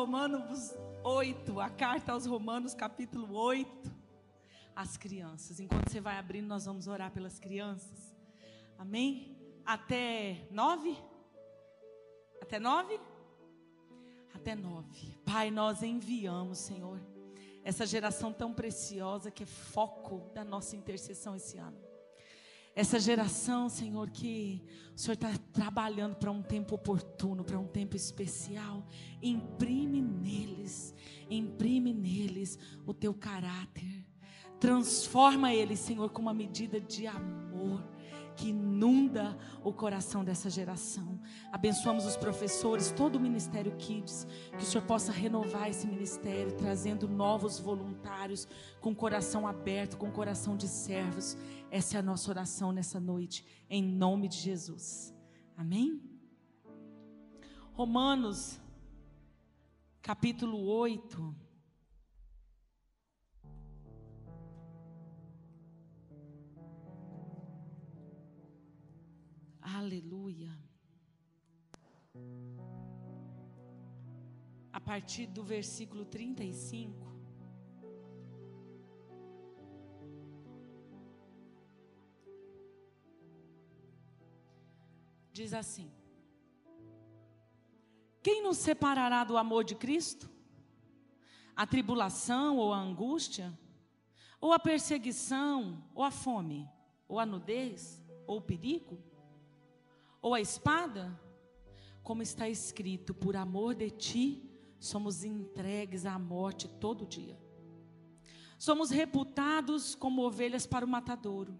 Romanos 8, a carta aos Romanos, capítulo 8. As crianças. Enquanto você vai abrindo, nós vamos orar pelas crianças. Amém? Até nove? Até nove? Até nove. Pai, nós enviamos, Senhor, essa geração tão preciosa que é foco da nossa intercessão esse ano. Essa geração, Senhor, que o Senhor está trabalhando para um tempo oportuno, para um tempo especial. Imprime neles, imprime neles o teu caráter. Transforma eles, Senhor, com uma medida de amor que inunda o coração dessa geração. Abençoamos os professores, todo o Ministério Kids, que o Senhor possa renovar esse ministério, trazendo novos voluntários com coração aberto, com coração de servos. Essa é a nossa oração nessa noite, em nome de Jesus. Amém? Romanos, capítulo 8. Aleluia. A partir do versículo 35. Diz assim: Quem nos separará do amor de Cristo? A tribulação ou a angústia? Ou a perseguição, ou a fome, ou a nudez, ou o perigo? Ou a espada? Como está escrito, por amor de ti, somos entregues à morte todo dia. Somos reputados como ovelhas para o matadouro.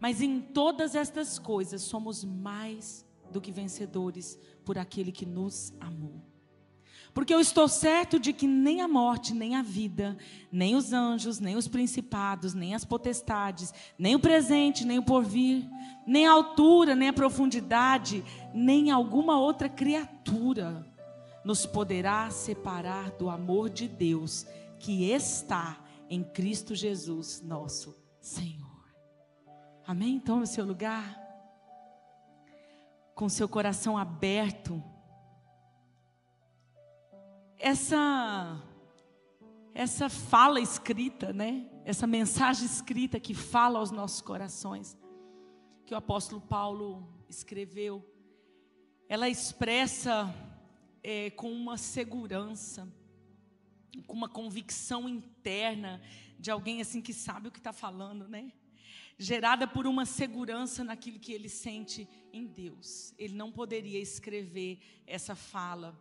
Mas em todas estas coisas somos mais do que vencedores por aquele que nos amou. Porque eu estou certo de que nem a morte, nem a vida, nem os anjos, nem os principados, nem as potestades, nem o presente, nem o porvir, nem a altura, nem a profundidade, nem alguma outra criatura nos poderá separar do amor de Deus que está em Cristo Jesus, nosso Senhor. Amém? Então, no seu lugar, com seu coração aberto, essa essa fala escrita, né? Essa mensagem escrita que fala aos nossos corações, que o apóstolo Paulo escreveu, ela expressa é, com uma segurança, com uma convicção interna de alguém assim que sabe o que está falando, né? Gerada por uma segurança naquilo que ele sente em Deus. Ele não poderia escrever essa fala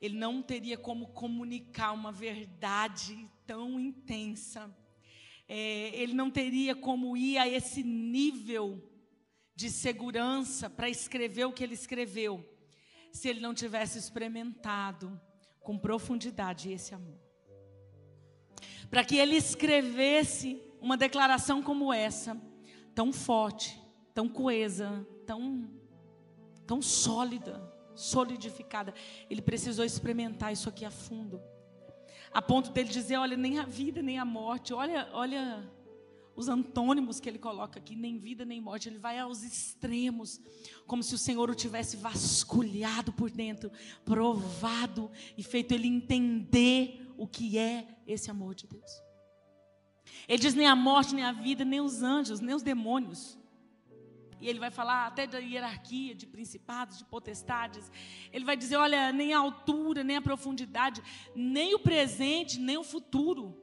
ele não teria como comunicar uma verdade tão intensa. É, ele não teria como ir a esse nível de segurança para escrever o que ele escreveu, se ele não tivesse experimentado com profundidade esse amor. Para que ele escrevesse uma declaração como essa, tão forte, tão coesa, tão, tão sólida, solidificada. Ele precisou experimentar isso aqui a fundo. A ponto dele dizer, olha, nem a vida, nem a morte, olha, olha os antônimos que ele coloca aqui, nem vida, nem morte. Ele vai aos extremos, como se o Senhor o tivesse vasculhado por dentro, provado e feito ele entender o que é esse amor de Deus. Ele diz: nem a morte, nem a vida, nem os anjos, nem os demônios e ele vai falar até da hierarquia, de principados, de potestades. Ele vai dizer: olha, nem a altura, nem a profundidade, nem o presente, nem o futuro.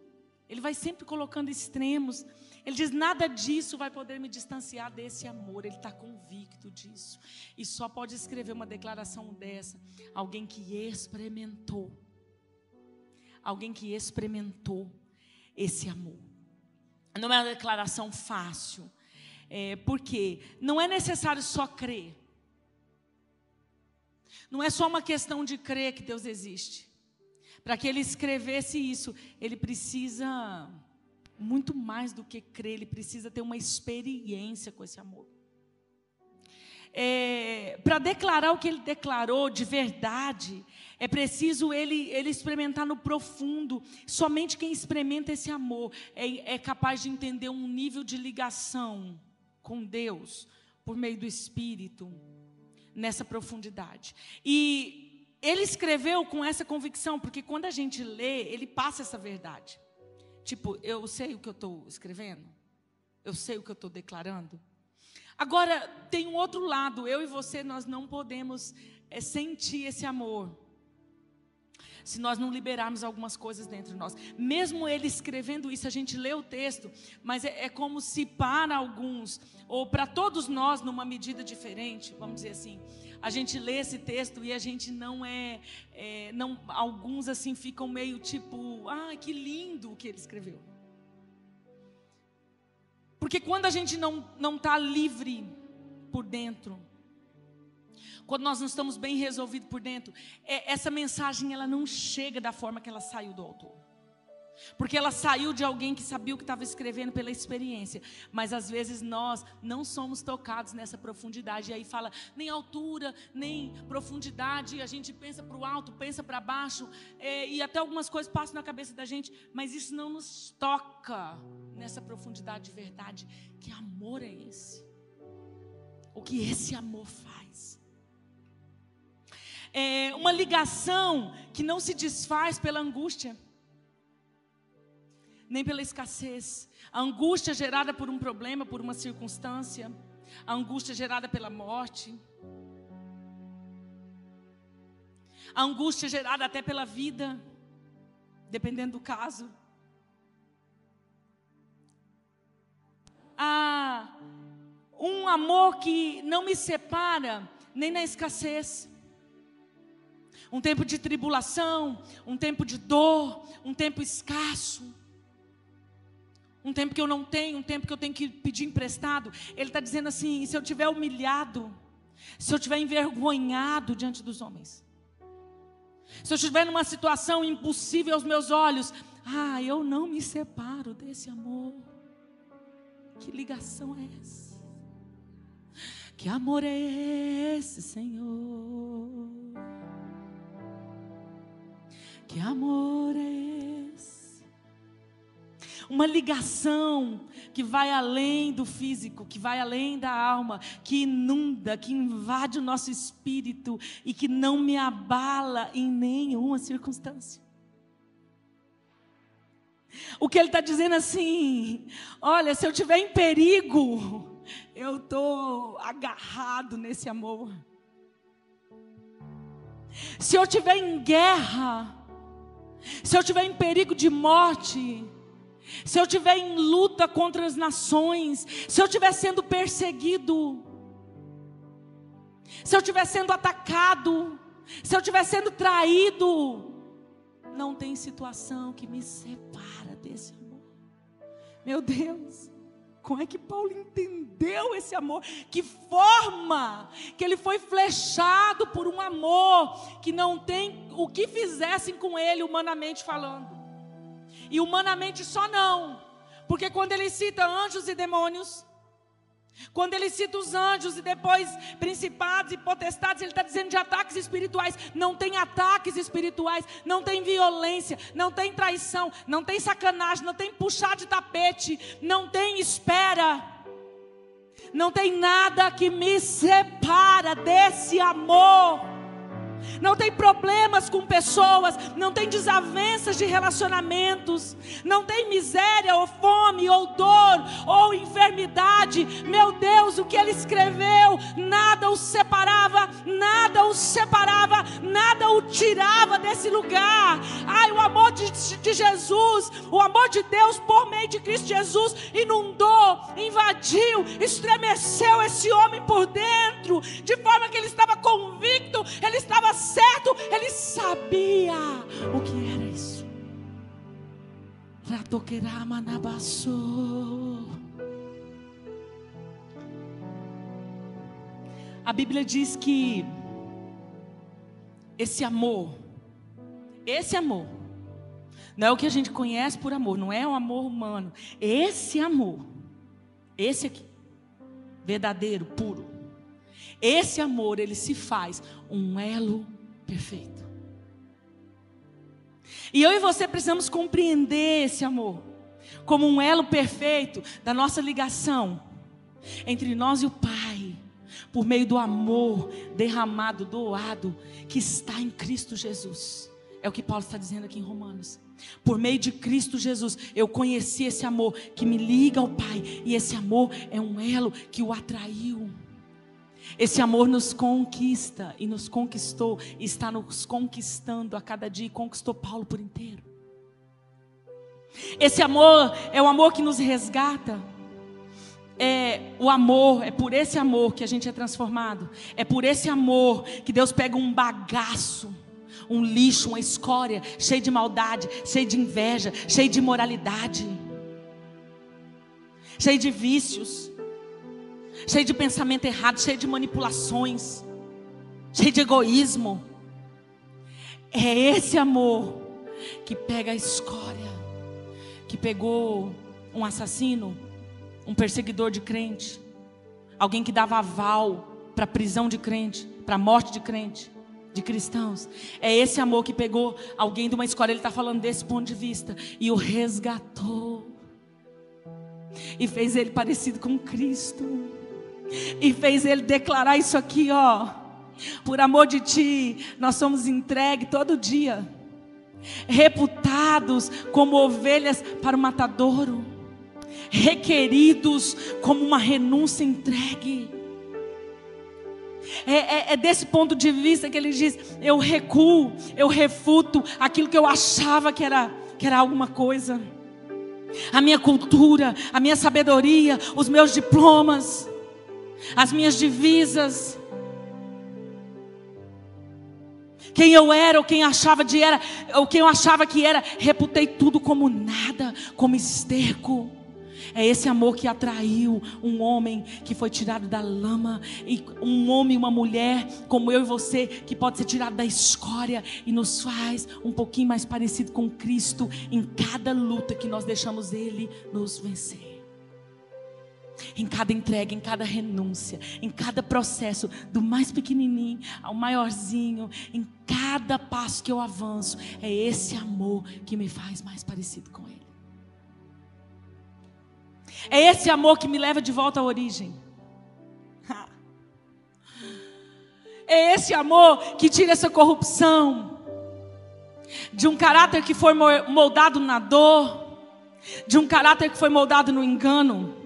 Ele vai sempre colocando extremos. Ele diz: nada disso vai poder me distanciar desse amor. Ele está convicto disso. E só pode escrever uma declaração dessa alguém que experimentou. Alguém que experimentou esse amor. Não é uma declaração fácil é, porque não é necessário só crer. Não é só uma questão de crer que Deus existe. Para que ele escrevesse isso, ele precisa muito mais do que crer, ele precisa ter uma experiência com esse amor. É, para declarar o que ele declarou de verdade, é preciso ele, ele experimentar no profundo. Somente quem experimenta esse amor é, é capaz de entender um nível de ligação com Deus por meio do Espírito nessa profundidade. E ele escreveu com essa convicção, porque quando a gente lê, ele passa essa verdade. Tipo, eu sei o que eu estou escrevendo, eu sei o que eu estou declarando. Agora, tem um outro lado, eu e você, nós não podemos é, sentir esse amor se nós não liberarmos algumas coisas dentro de nós. Mesmo ele escrevendo isso, a gente lê o texto, mas é, é como se para alguns, ou para todos nós, numa medida diferente, vamos dizer assim, a gente lê esse texto e a gente não é, é não, alguns assim ficam meio tipo, ah, que lindo o que ele escreveu. Porque quando a gente não não está livre por dentro, quando nós não estamos bem resolvidos por dentro, é, essa mensagem ela não chega da forma que ela saiu do autor. Porque ela saiu de alguém que sabia o que estava escrevendo pela experiência. Mas às vezes nós não somos tocados nessa profundidade. E aí fala nem altura, nem profundidade. A gente pensa para o alto, pensa para baixo. É, e até algumas coisas passam na cabeça da gente. Mas isso não nos toca nessa profundidade de verdade. Que amor é esse? O que esse amor faz? É, uma ligação que não se desfaz pela angústia, nem pela escassez. A angústia gerada por um problema, por uma circunstância, a angústia gerada pela morte, a angústia gerada até pela vida, dependendo do caso. Ah, um amor que não me separa nem na escassez, um tempo de tribulação, um tempo de dor, um tempo escasso, um tempo que eu não tenho, um tempo que eu tenho que pedir emprestado. Ele está dizendo assim: se eu tiver humilhado, se eu tiver envergonhado diante dos homens, se eu estiver numa situação impossível aos meus olhos, ah, eu não me separo desse amor. Que ligação é essa? Que amor é esse, Senhor? Que amor é esse? Uma ligação que vai além do físico, que vai além da alma, que inunda, que invade o nosso espírito e que não me abala em nenhuma circunstância. O que ele está dizendo assim: olha, se eu estiver em perigo, eu estou agarrado nesse amor. Se eu estiver em guerra, se eu estiver em perigo de morte, se eu estiver em luta contra as nações, se eu estiver sendo perseguido, se eu estiver sendo atacado, se eu estiver sendo traído, não tem situação que me separa desse amor. Meu Deus. Como é que Paulo entendeu esse amor? Que forma que ele foi flechado por um amor que não tem o que fizessem com ele, humanamente falando. E humanamente só não, porque quando ele cita anjos e demônios, quando ele cita os anjos e depois principados e potestades, ele está dizendo de ataques espirituais. Não tem ataques espirituais, não tem violência, não tem traição, não tem sacanagem, não tem puxar de tapete, não tem espera. Não tem nada que me separa desse amor não tem problemas com pessoas, não tem desavenças de relacionamentos, não tem miséria ou fome ou dor ou enfermidade. Meu Deus, o que ele escreveu, nada o separava, nada o separava, nada o tirava desse lugar. Ai, o amor de, de Jesus, o amor de Deus por meio de Cristo Jesus inundou, invadiu, estremeceu esse homem por dentro, de forma que ele estava convicto, ele estava certo, ele sabia o que era isso. A Bíblia diz que esse amor, esse amor, não é o que a gente conhece por amor, não é o amor humano. Esse amor, esse aqui, verdadeiro, puro. Esse amor, ele se faz um elo perfeito. E eu e você precisamos compreender esse amor como um elo perfeito da nossa ligação entre nós e o Pai, por meio do amor derramado, doado, que está em Cristo Jesus. É o que Paulo está dizendo aqui em Romanos. Por meio de Cristo Jesus, eu conheci esse amor que me liga ao Pai, e esse amor é um elo que o atraiu. Esse amor nos conquista e nos conquistou, e está nos conquistando a cada dia, e conquistou Paulo por inteiro. Esse amor é o amor que nos resgata. É o amor, é por esse amor que a gente é transformado. É por esse amor que Deus pega um bagaço um lixo, uma escória, cheio de maldade, cheio de inveja, cheio de imoralidade, cheio de vícios, cheio de pensamento errado, cheio de manipulações, cheio de egoísmo. É esse amor que pega a escória, que pegou um assassino, um perseguidor de crente, alguém que dava aval para prisão de crente, para morte de crente de cristãos. É esse amor que pegou alguém de uma escola, ele está falando desse ponto de vista, e o resgatou, e fez ele parecido com Cristo, e fez ele declarar isso aqui, ó. Por amor de ti, nós somos entregues todo dia, reputados como ovelhas para o matadouro, requeridos como uma renúncia entregue é, é, é, desse ponto de vista que ele diz: eu recuo, eu refuto aquilo que eu achava que era, que era alguma coisa. A minha cultura, a minha sabedoria, os meus diplomas, as minhas divisas. Quem eu era, ou quem achava de era, ou quem eu achava que era, reputei tudo como nada, como esterco. É esse amor que atraiu um homem que foi tirado da lama, e um homem uma mulher como eu e você, que pode ser tirado da escória e nos faz um pouquinho mais parecido com Cristo em cada luta que nós deixamos Ele nos vencer. Em cada entrega, em cada renúncia, em cada processo, do mais pequenininho ao maiorzinho, em cada passo que eu avanço, é esse amor que me faz mais parecido com Ele. É esse amor que me leva de volta à origem. É esse amor que tira essa corrupção de um caráter que foi moldado na dor, de um caráter que foi moldado no engano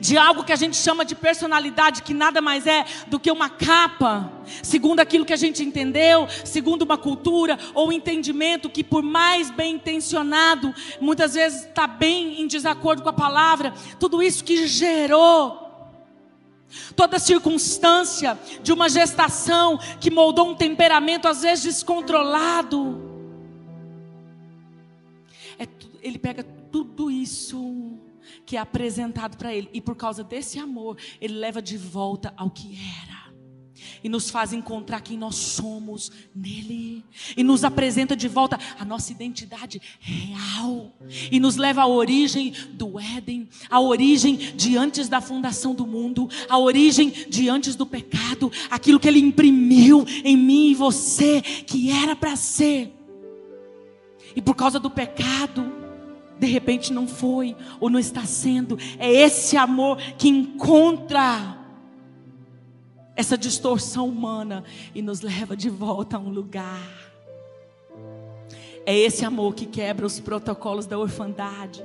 de algo que a gente chama de personalidade, que nada mais é do que uma capa, segundo aquilo que a gente entendeu, segundo uma cultura ou entendimento que, por mais bem intencionado, muitas vezes está bem em desacordo com a palavra, tudo isso que gerou. Toda circunstância de uma gestação que moldou um temperamento às vezes descontrolado. É, ele pega tudo isso que é apresentado para ele. E por causa desse amor, ele leva de volta ao que era. E nos faz encontrar quem nós somos nele. E nos apresenta de volta a nossa identidade real. E nos leva à origem do Éden, à origem de antes da fundação do mundo, à origem de antes do pecado, aquilo que ele imprimiu em mim e você, que era para ser. E por causa do pecado, de repente não foi ou não está sendo. É esse amor que encontra essa distorção humana e nos leva de volta a um lugar. É esse amor que quebra os protocolos da orfandade,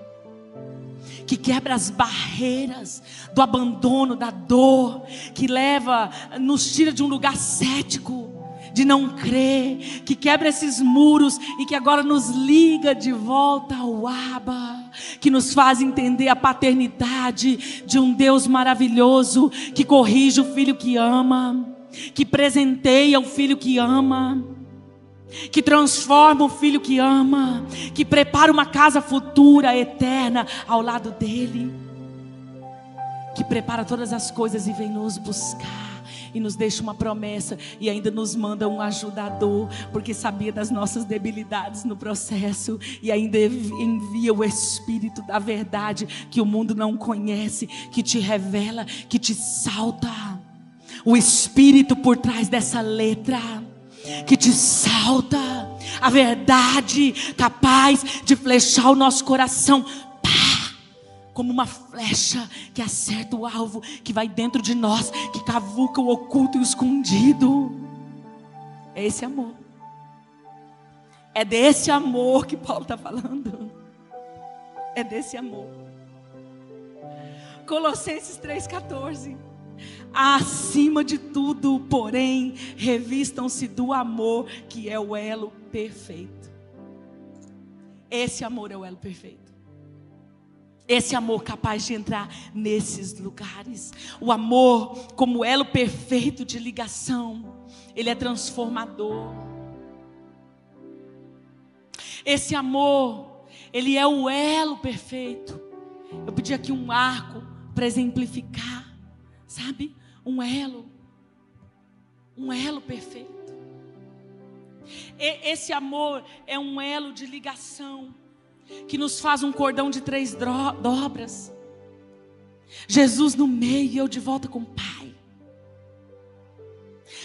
que quebra as barreiras do abandono, da dor, que leva, nos tira de um lugar cético de não crer, que quebra esses muros e que agora nos liga de volta ao Abba, que nos faz entender a paternidade de um Deus maravilhoso que corrige o filho que ama, que presenteia o filho que ama, que transforma o filho que ama, que prepara uma casa futura, eterna ao lado dele, que prepara todas as coisas e vem nos buscar e nos deixa uma promessa e ainda nos manda um ajudador, porque sabia das nossas debilidades no processo e ainda envia o Espírito da verdade que o mundo não conhece, que te revela, que te salta. O Espírito por trás dessa letra que te salta, a verdade capaz de flechar o nosso coração como uma flecha que acerta o alvo, que vai dentro de nós, que cavuca o oculto e o escondido. É esse amor. É desse amor que Paulo está falando. É desse amor. Colossenses 3,14. Acima de tudo, porém, revistam-se do amor, que é o elo perfeito. Esse amor é o elo perfeito. Esse amor capaz de entrar nesses lugares. O amor, como elo perfeito de ligação, ele é transformador. Esse amor, ele é o elo perfeito. Eu pedi aqui um arco para exemplificar, sabe? Um elo. Um elo perfeito. E, esse amor é um elo de ligação que nos faz um cordão de três dobras. Jesus no meio e eu de volta com o Pai.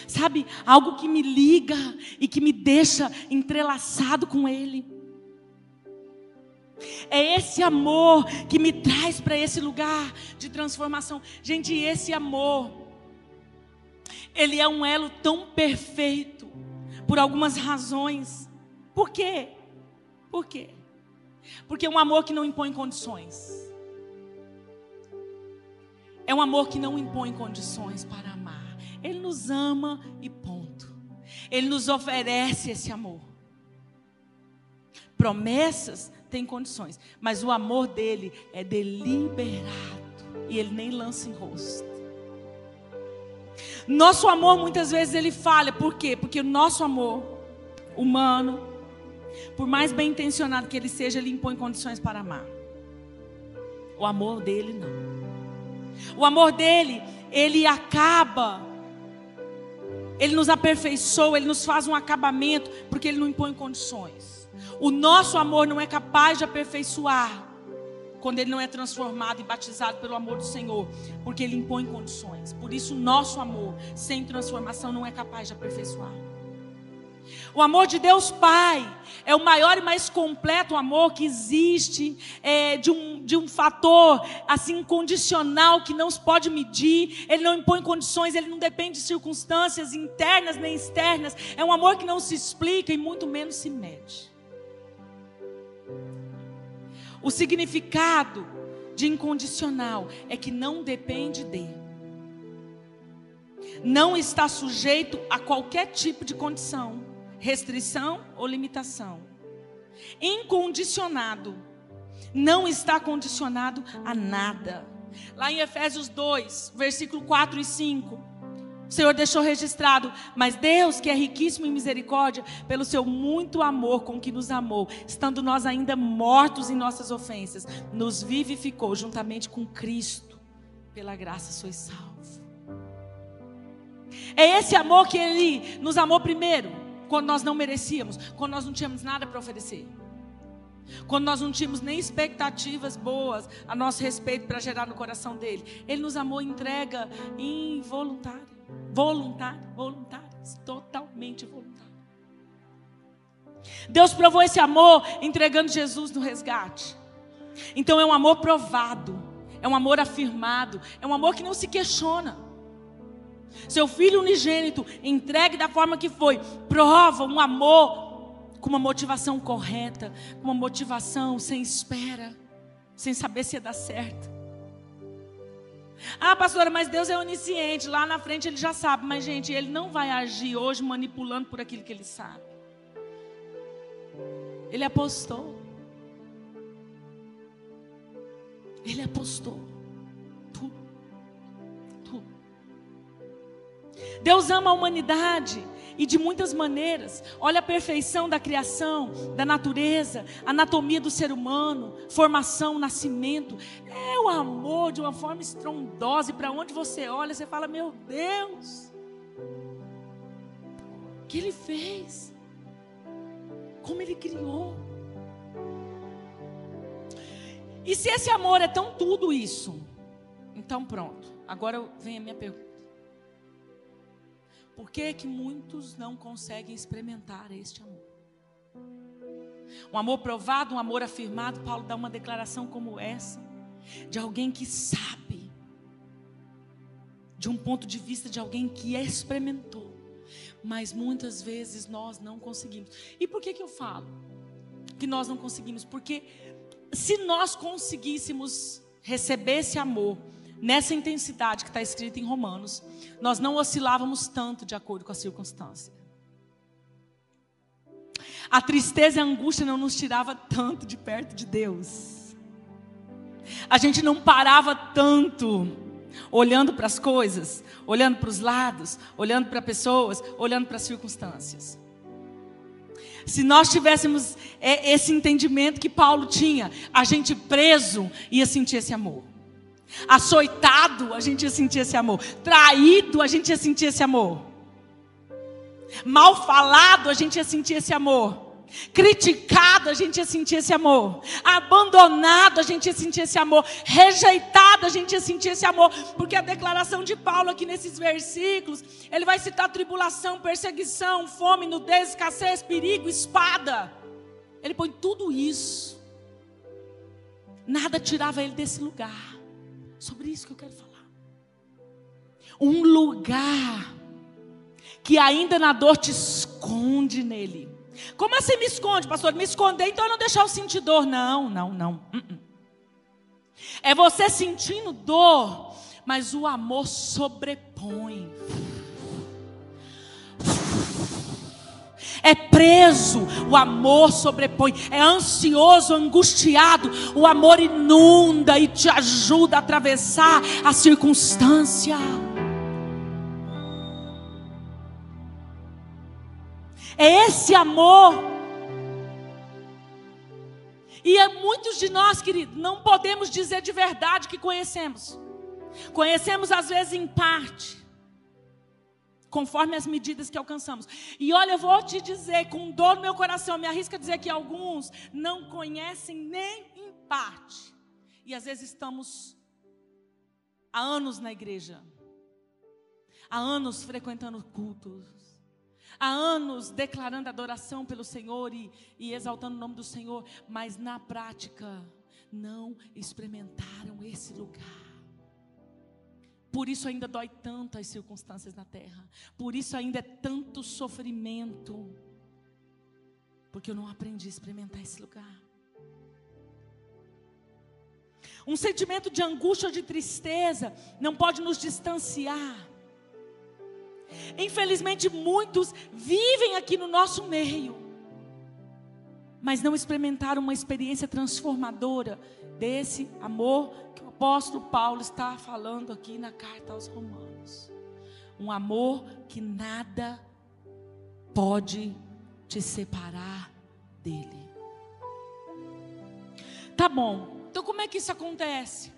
Sabe, algo que me liga e que me deixa entrelaçado com Ele. É esse amor que me traz para esse lugar de transformação. Gente, esse amor, ele é um elo tão perfeito por algumas razões. Por quê? Por quê? Porque é um amor que não impõe condições. É um amor que não impõe condições para amar. Ele nos ama e ponto. Ele nos oferece esse amor. Promessas têm condições, mas o amor dele é deliberado e ele nem lança em rosto. Nosso amor muitas vezes ele falha, por quê? Porque o nosso amor humano, por mais bem intencionado que ele seja, ele impõe condições para amar. O amor dele não. O amor dele, ele acaba, ele nos aperfeiçoa, ele nos faz um acabamento, porque ele não impõe condições. O nosso amor não é capaz de aperfeiçoar quando ele não é transformado e batizado pelo amor do Senhor, porque ele impõe condições. Por isso, nosso amor sem transformação não é capaz de aperfeiçoar. O amor de Deus Pai é o maior e mais completo amor que existe, é, de, um, de um fator assim condicional que não se pode medir, ele não impõe condições, ele não depende de circunstâncias internas nem externas. É um amor que não se explica e muito menos se mede. O significado de incondicional é que não depende de, não está sujeito a qualquer tipo de condição restrição ou limitação. Incondicionado. Não está condicionado a nada. Lá em Efésios 2, versículo 4 e 5. O Senhor deixou registrado, mas Deus, que é riquíssimo em misericórdia, pelo seu muito amor com que nos amou, estando nós ainda mortos em nossas ofensas, nos vivificou juntamente com Cristo. Pela graça sois salvos. É esse amor que Ele nos amou primeiro quando nós não merecíamos, quando nós não tínhamos nada para oferecer. Quando nós não tínhamos nem expectativas boas a nosso respeito para gerar no coração dele. Ele nos amou entrega involuntária. Voluntária, voluntária, totalmente voluntária. Deus provou esse amor entregando Jesus no resgate. Então é um amor provado, é um amor afirmado, é um amor que não se questiona. Seu filho unigênito, entregue da forma que foi, prova um amor com uma motivação correta, com uma motivação sem espera, sem saber se ia dar certo. Ah, pastora, mas Deus é onisciente, lá na frente ele já sabe, mas gente, ele não vai agir hoje manipulando por aquilo que ele sabe. Ele apostou. Ele apostou. Deus ama a humanidade e de muitas maneiras. Olha a perfeição da criação, da natureza, anatomia do ser humano, formação, nascimento. É o amor de uma forma estrondosa e para onde você olha, você fala: "Meu Deus!" que Ele fez, como Ele criou. E se esse amor é tão tudo isso, então pronto. Agora vem a minha pergunta. Por que que muitos não conseguem experimentar este amor? Um amor provado, um amor afirmado, Paulo dá uma declaração como essa, de alguém que sabe, de um ponto de vista de alguém que experimentou, mas muitas vezes nós não conseguimos. E por que que eu falo que nós não conseguimos? Porque se nós conseguíssemos receber esse amor nessa intensidade que está escrita em Romanos, nós não oscilávamos tanto de acordo com a circunstância. A tristeza e a angústia não nos tirava tanto de perto de Deus. A gente não parava tanto olhando para as coisas, olhando para os lados, olhando para pessoas, olhando para as circunstâncias. Se nós tivéssemos é, esse entendimento que Paulo tinha, a gente preso ia sentir esse amor. Açoitado, a gente ia sentir esse amor. Traído, a gente ia sentir esse amor. Mal falado, a gente ia sentir esse amor. Criticado, a gente ia sentir esse amor. Abandonado, a gente ia sentir esse amor. Rejeitado, a gente ia sentir esse amor. Porque a declaração de Paulo aqui nesses versículos, ele vai citar tribulação, perseguição, fome, nudez, escassez, perigo, espada. Ele põe tudo isso. Nada tirava ele desse lugar. Sobre isso que eu quero falar. Um lugar que ainda na dor te esconde nele. Como assim me esconde, pastor? Me esconder, então eu não deixar eu sentir dor. Não, não, não. Uh -uh. É você sentindo dor, mas o amor sobrepõe. É preso, o amor sobrepõe. É ansioso, angustiado, o amor inunda e te ajuda a atravessar a circunstância. É esse amor. E é muitos de nós, querido, não podemos dizer de verdade que conhecemos. Conhecemos às vezes em parte, conforme as medidas que alcançamos. E olha, eu vou te dizer, com dor no meu coração, me arrisco a dizer que alguns não conhecem nem em parte. E às vezes estamos há anos na igreja, há anos frequentando cultos, há anos declarando adoração pelo Senhor e, e exaltando o nome do Senhor, mas na prática não experimentaram esse lugar. Por isso ainda dói tanto as circunstâncias na terra. Por isso ainda é tanto sofrimento. Porque eu não aprendi a experimentar esse lugar. Um sentimento de angústia ou de tristeza não pode nos distanciar Infelizmente, muitos vivem aqui no nosso meio, mas não experimentaram uma experiência transformadora desse amor que apóstolo Paulo está falando aqui na carta aos Romanos. Um amor que nada pode te separar dele. Tá bom, então como é que isso acontece?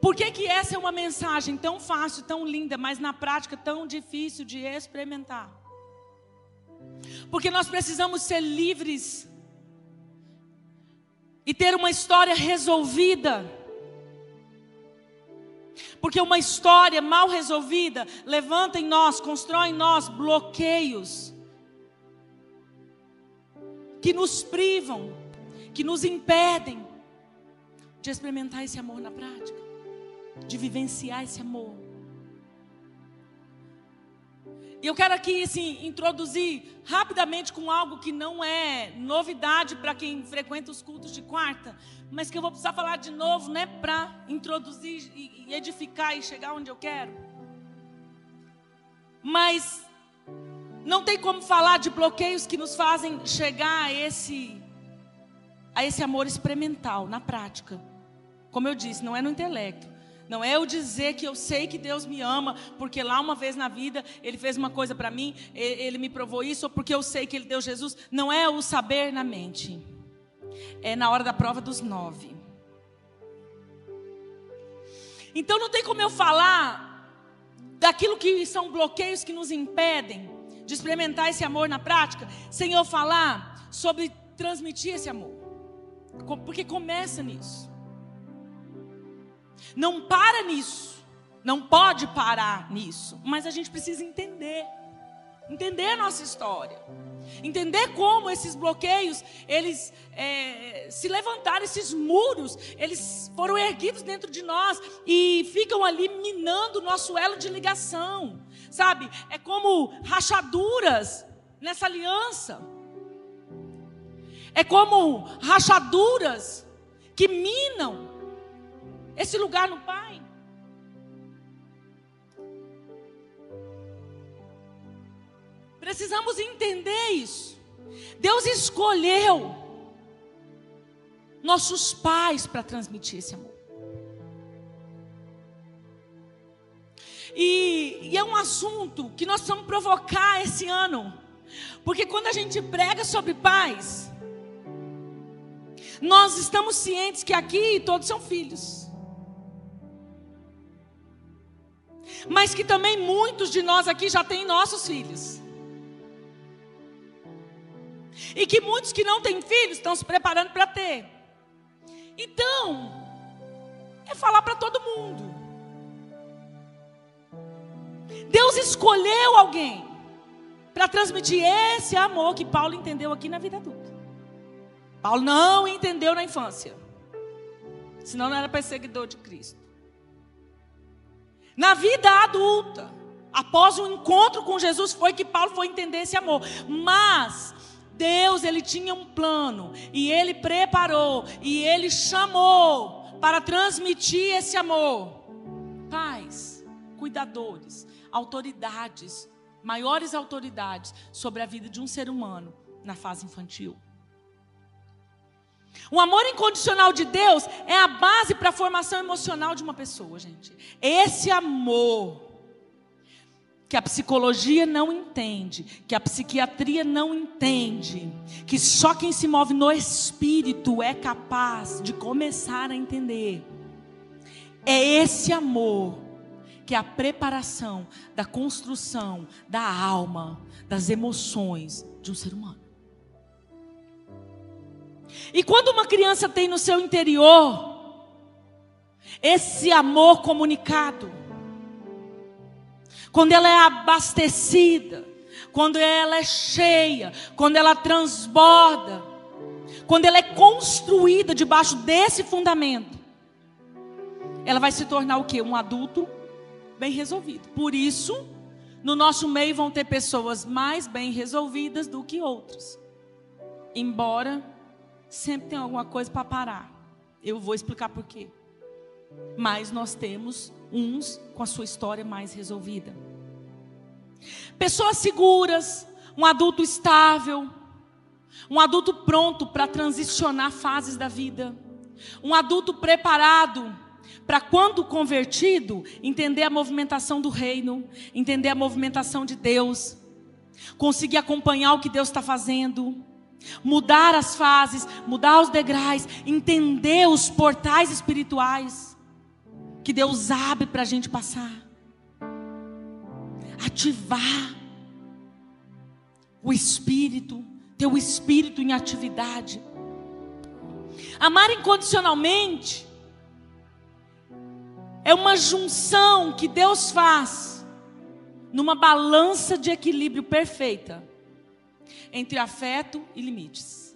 Por que, que essa é uma mensagem tão fácil, tão linda, mas na prática tão difícil de experimentar? Porque nós precisamos ser livres e ter uma história resolvida. Porque uma história mal resolvida levanta em nós, constrói em nós bloqueios que nos privam, que nos impedem de experimentar esse amor na prática de vivenciar esse amor. E eu quero aqui, assim, introduzir rapidamente com algo que não é novidade para quem frequenta os cultos de quarta, mas que eu vou precisar falar de novo, né, para introduzir e edificar e chegar onde eu quero. Mas não tem como falar de bloqueios que nos fazem chegar a esse a esse amor experimental na prática. Como eu disse, não é no intelecto, não é eu dizer que eu sei que Deus me ama, porque lá uma vez na vida Ele fez uma coisa para mim, Ele me provou isso, ou porque eu sei que Ele deu Jesus. Não é o saber na mente, é na hora da prova dos nove. Então não tem como eu falar daquilo que são bloqueios que nos impedem, de experimentar esse amor na prática, sem eu falar sobre transmitir esse amor. Porque começa nisso. Não para nisso. Não pode parar nisso. Mas a gente precisa entender. Entender a nossa história. Entender como esses bloqueios, eles é, se levantaram, esses muros, eles foram erguidos dentro de nós e ficam ali minando o nosso elo de ligação. Sabe? É como rachaduras nessa aliança. É como rachaduras que minam esse lugar no Pai. Precisamos entender isso. Deus escolheu nossos pais para transmitir esse amor. E, e, é um assunto que nós vamos provocar esse ano. Porque quando a gente prega sobre paz, nós estamos cientes que aqui todos são filhos. Mas que também muitos de nós aqui já têm nossos filhos. E que muitos que não têm filhos estão se preparando para ter. Então, é falar para todo mundo. Deus escolheu alguém para transmitir esse amor que Paulo entendeu aqui na vida adulta. Paulo não entendeu na infância. Senão não era perseguidor de Cristo. Na vida adulta, após o encontro com Jesus, foi que Paulo foi entender esse amor. Mas Deus, ele tinha um plano e ele preparou e ele chamou para transmitir esse amor. Pais, cuidadores, autoridades, maiores autoridades sobre a vida de um ser humano na fase infantil. O amor incondicional de Deus é a base para a formação emocional de uma pessoa, gente. Esse amor que a psicologia não entende, que a psiquiatria não entende, que só quem se move no espírito é capaz de começar a entender. É esse amor que é a preparação da construção da alma, das emoções de um ser humano. E quando uma criança tem no seu interior esse amor comunicado, quando ela é abastecida, quando ela é cheia, quando ela transborda, quando ela é construída debaixo desse fundamento, ela vai se tornar o que? Um adulto bem resolvido. Por isso, no nosso meio vão ter pessoas mais bem resolvidas do que outras. Embora sempre tem alguma coisa para parar. Eu vou explicar por quê. Mas nós temos uns com a sua história mais resolvida. Pessoas seguras, um adulto estável, um adulto pronto para transicionar fases da vida, um adulto preparado para quando convertido, entender a movimentação do reino, entender a movimentação de Deus, conseguir acompanhar o que Deus está fazendo, mudar as fases, mudar os degraus, entender os portais espirituais que Deus abre para a gente passar, ativar o espírito, ter o espírito em atividade. Amar incondicionalmente é uma junção que Deus faz numa balança de equilíbrio perfeita entre afeto e limites.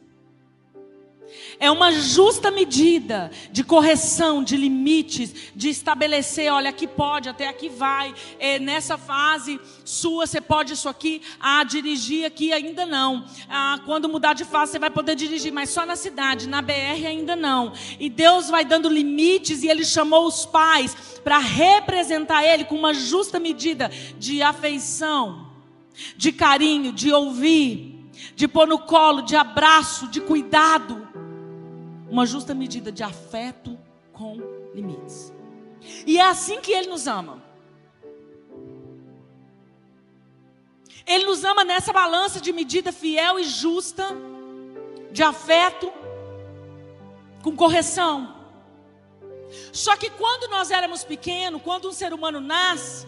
É uma justa medida de correção, de limites, de estabelecer, olha, aqui pode, até aqui vai. É, nessa fase sua, você pode isso aqui. Ah, dirigir aqui ainda não. Ah, quando mudar de fase, você vai poder dirigir, mas só na cidade, na BR ainda não. E Deus vai dando limites e Ele chamou os pais para representar Ele com uma justa medida de afeição, de carinho, de ouvir de pôr no colo, de abraço, de cuidado. Uma justa medida de afeto com limites. E é assim que Ele nos ama. Ele nos ama nessa balança de medida fiel e justa, de afeto, com correção. Só que quando nós éramos pequenos, quando um ser humano nasce,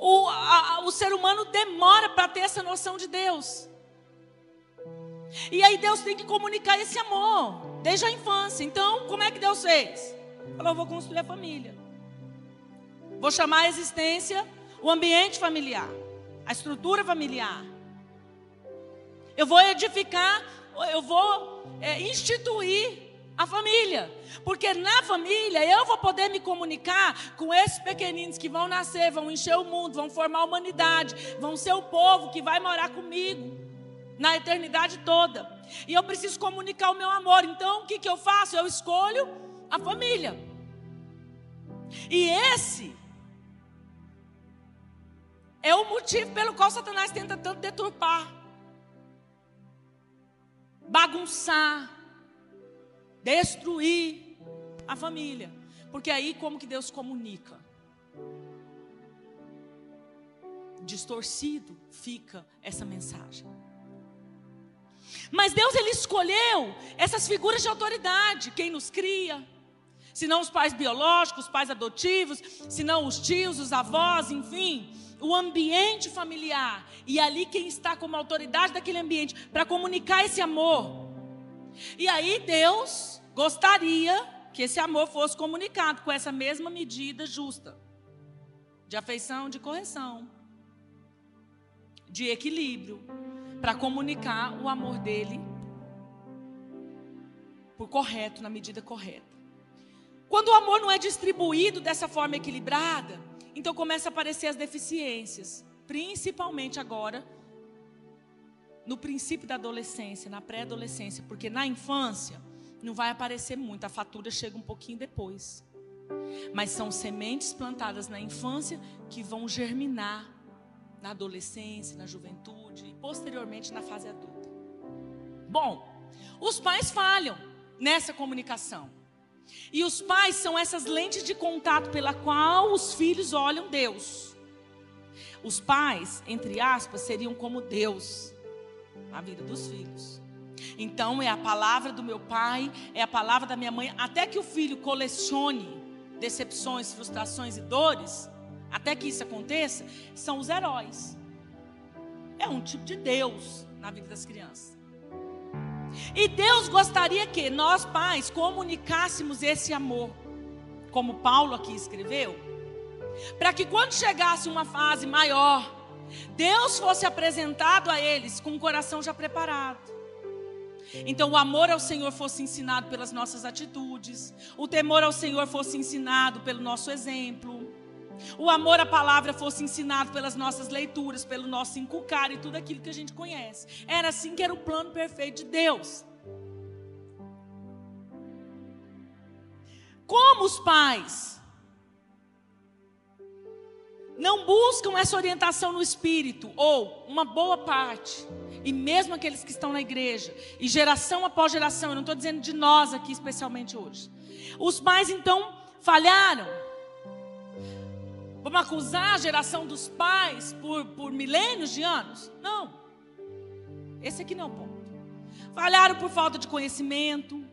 O, a, o ser humano demora para ter essa noção de Deus. E aí Deus tem que comunicar esse amor desde a infância. Então, como é que Deus fez? Falou: vou construir a família. Vou chamar a existência o ambiente familiar, a estrutura familiar. Eu vou edificar, eu vou é, instituir a família. Porque na família eu vou poder me comunicar com esses pequeninos que vão nascer, vão encher o mundo, vão formar a humanidade, vão ser o povo que vai morar comigo na eternidade toda. E eu preciso comunicar o meu amor. Então, o que, que eu faço? Eu escolho a família. E esse é o motivo pelo qual Satanás tenta tanto deturpar, bagunçar, destruir a família. Porque aí como que Deus comunica? Distorcido fica essa mensagem. Mas Deus ele escolheu essas figuras de autoridade, quem nos cria, se não os pais biológicos, os pais adotivos, se não os tios, os avós, enfim, o ambiente familiar e ali quem está como autoridade daquele ambiente para comunicar esse amor. E aí Deus gostaria que esse amor fosse comunicado com essa mesma medida justa de afeição, de correção, de equilíbrio para comunicar o amor dele por correto, na medida correta. Quando o amor não é distribuído dessa forma equilibrada, então começa a aparecer as deficiências, principalmente agora no princípio da adolescência, na pré-adolescência, porque na infância não vai aparecer muito, a fatura chega um pouquinho depois. Mas são sementes plantadas na infância que vão germinar na adolescência, na juventude e posteriormente na fase adulta. Bom, os pais falham nessa comunicação. E os pais são essas lentes de contato pela qual os filhos olham Deus. Os pais, entre aspas, seriam como Deus na vida dos filhos. Então é a palavra do meu pai, é a palavra da minha mãe, até que o filho colecione decepções, frustrações e dores, até que isso aconteça, são os heróis. É um tipo de Deus na vida das crianças. E Deus gostaria que nós, pais, comunicássemos esse amor, como Paulo aqui escreveu, para que quando chegasse uma fase maior, Deus fosse apresentado a eles com o coração já preparado. Então, o amor ao Senhor fosse ensinado pelas nossas atitudes, o temor ao Senhor fosse ensinado pelo nosso exemplo, o amor à palavra fosse ensinado pelas nossas leituras, pelo nosso inculcar e tudo aquilo que a gente conhece. Era assim que era o plano perfeito de Deus. Como os pais não buscam essa orientação no espírito, ou uma boa parte, e mesmo aqueles que estão na igreja, e geração após geração, eu não estou dizendo de nós aqui especialmente hoje, os pais então falharam Vamos acusar a geração dos pais por, por milênios de anos? Não. Esse aqui não é o ponto. Falharam por falta de conhecimento,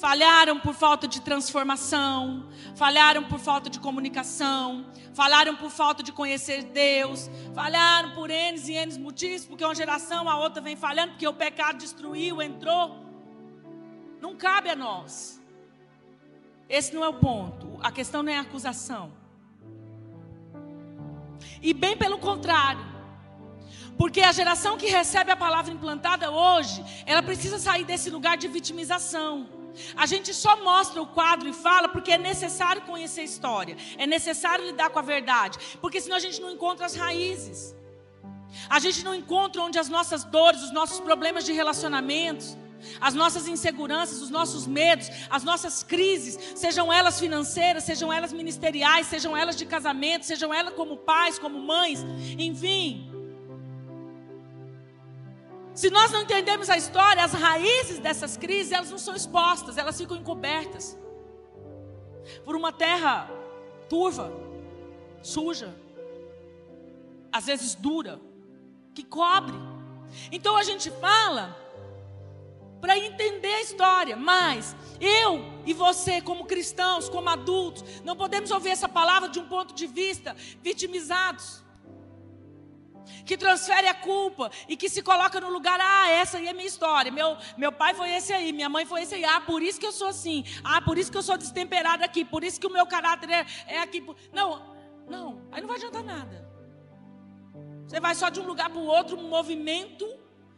falharam por falta de transformação, falharam por falta de comunicação, falharam por falta de conhecer Deus, falharam por N e N motivos, porque uma geração a outra vem falhando, porque o pecado destruiu, entrou. Não cabe a nós. Esse não é o ponto. A questão não é a acusação. E bem pelo contrário. Porque a geração que recebe a palavra implantada hoje, ela precisa sair desse lugar de vitimização. A gente só mostra o quadro e fala porque é necessário conhecer a história, é necessário lidar com a verdade, porque senão a gente não encontra as raízes. A gente não encontra onde as nossas dores, os nossos problemas de relacionamentos, as nossas inseguranças, os nossos medos, as nossas crises, sejam elas financeiras, sejam elas ministeriais, sejam elas de casamento, sejam elas como pais, como mães, enfim. Se nós não entendemos a história, as raízes dessas crises, elas não são expostas, elas ficam encobertas por uma terra turva, suja, às vezes dura, que cobre. Então a gente fala para entender a história, mas eu e você, como cristãos, como adultos, não podemos ouvir essa palavra de um ponto de vista vitimizados. Que transfere a culpa e que se coloca no lugar, ah, essa aí é minha história. Meu, meu pai foi esse aí, minha mãe foi esse aí. Ah, por isso que eu sou assim. Ah, por isso que eu sou destemperada aqui. Por isso que o meu caráter é, é aqui. Não, não, aí não vai adiantar nada. Você vai só de um lugar para o outro, um movimento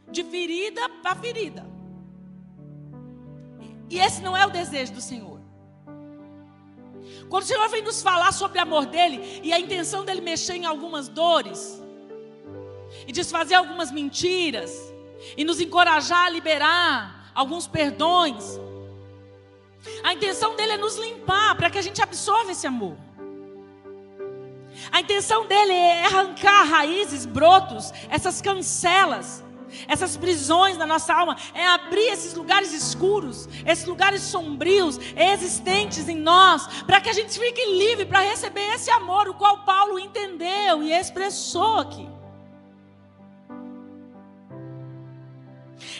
de ferida para ferida. E esse não é o desejo do Senhor. Quando o Senhor vem nos falar sobre o amor dele e a intenção dele mexer em algumas dores e desfazer algumas mentiras e nos encorajar a liberar alguns perdões, a intenção dele é nos limpar para que a gente absorva esse amor. A intenção dele é arrancar raízes, brotos, essas cancelas essas prisões da nossa alma, é abrir esses lugares escuros, esses lugares sombrios, existentes em nós, para que a gente fique livre para receber esse amor, o qual Paulo entendeu e expressou aqui.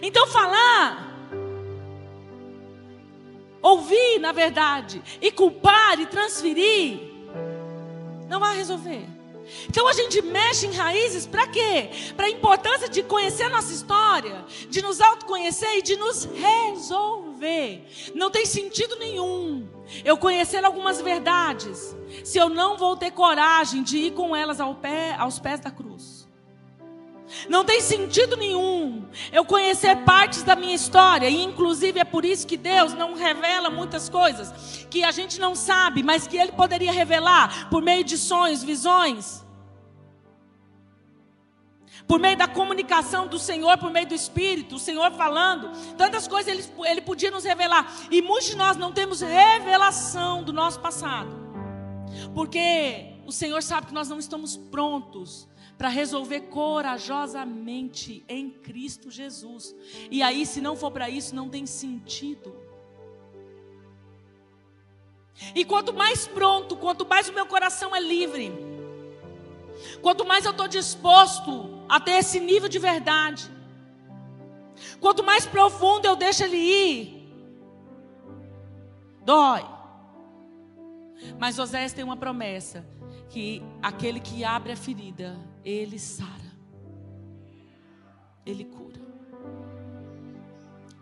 Então, falar, ouvir, na verdade, e culpar e transferir, não vai resolver. Então a gente mexe em raízes para quê? Para a importância de conhecer a nossa história, de nos autoconhecer e de nos resolver. Não tem sentido nenhum eu conhecer algumas verdades se eu não vou ter coragem de ir com elas ao pé, aos pés da cruz. Não tem sentido nenhum eu conhecer partes da minha história, e inclusive é por isso que Deus não revela muitas coisas que a gente não sabe, mas que Ele poderia revelar por meio de sonhos, visões. Por meio da comunicação do Senhor, por meio do Espírito, o Senhor falando, tantas coisas ele, ele podia nos revelar, e muitos de nós não temos revelação do nosso passado, porque o Senhor sabe que nós não estamos prontos para resolver corajosamente em Cristo Jesus. E aí, se não for para isso, não tem sentido. E quanto mais pronto, quanto mais o meu coração é livre, quanto mais eu estou disposto a ter esse nível de verdade, quanto mais profundo eu deixo ele ir, dói. Mas Oséias tem uma promessa: que aquele que abre a ferida, ele sara. Ele cura.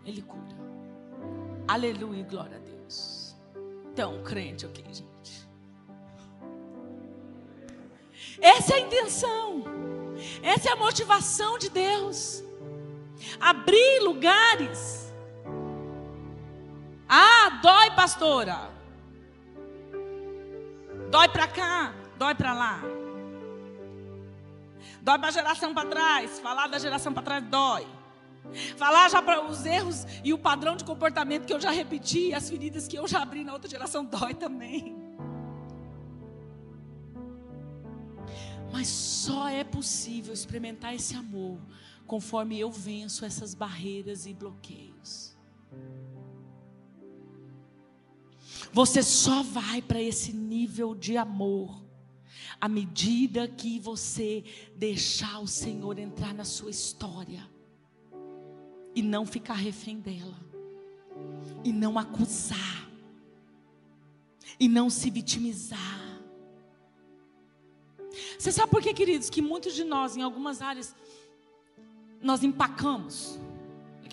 Ele cura. Aleluia, glória a Deus. Então, crente aqui, gente. Essa é a intenção. Essa é a motivação de Deus. Abrir lugares. Ah, dói, pastora. Dói para cá, dói para lá. Dói para a geração para trás. Falar da geração para trás dói. Falar já para os erros e o padrão de comportamento que eu já repeti, as feridas que eu já abri na outra geração dói também. Mas só é possível experimentar esse amor conforme eu venço essas barreiras e bloqueios. Você só vai para esse nível de amor à medida que você deixar o Senhor entrar na sua história e não ficar refém dela, e não acusar, e não se vitimizar. Você sabe por que, queridos, que muitos de nós, em algumas áreas, nós empacamos?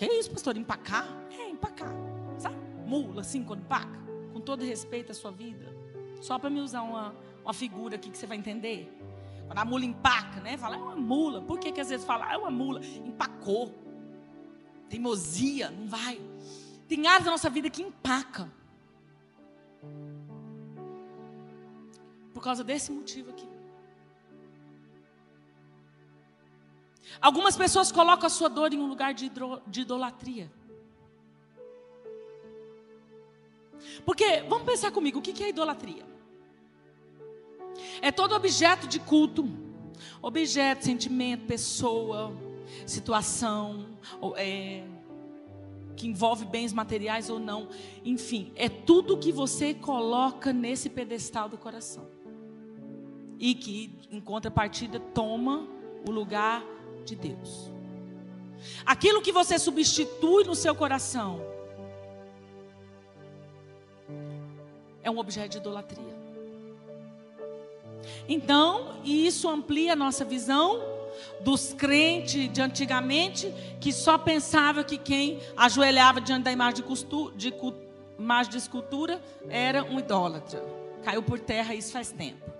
Que é isso, pastor? Empacar? É, empacar. Sabe? Mula, assim, quando empaca. Com todo respeito à sua vida. Só para me usar uma, uma figura aqui que você vai entender. Quando a mula empaca, né? Fala, é uma mula. Por que, que às vezes fala, é uma mula? Empacou. Teimosia, não vai. Tem áreas da nossa vida que empaca. Por causa desse motivo aqui. Algumas pessoas colocam a sua dor em um lugar de, de idolatria. Porque, vamos pensar comigo, o que é idolatria? É todo objeto de culto. Objeto, sentimento, pessoa, situação, é, que envolve bens materiais ou não. Enfim, é tudo que você coloca nesse pedestal do coração. E que, em contrapartida, toma o lugar de Deus. aquilo que você substitui no seu coração, é um objeto de idolatria. Então, isso amplia a nossa visão dos crentes de antigamente que só pensava que quem ajoelhava diante da imagem de, costu, de, imagem de escultura era um idólatra. Caiu por terra isso faz tempo.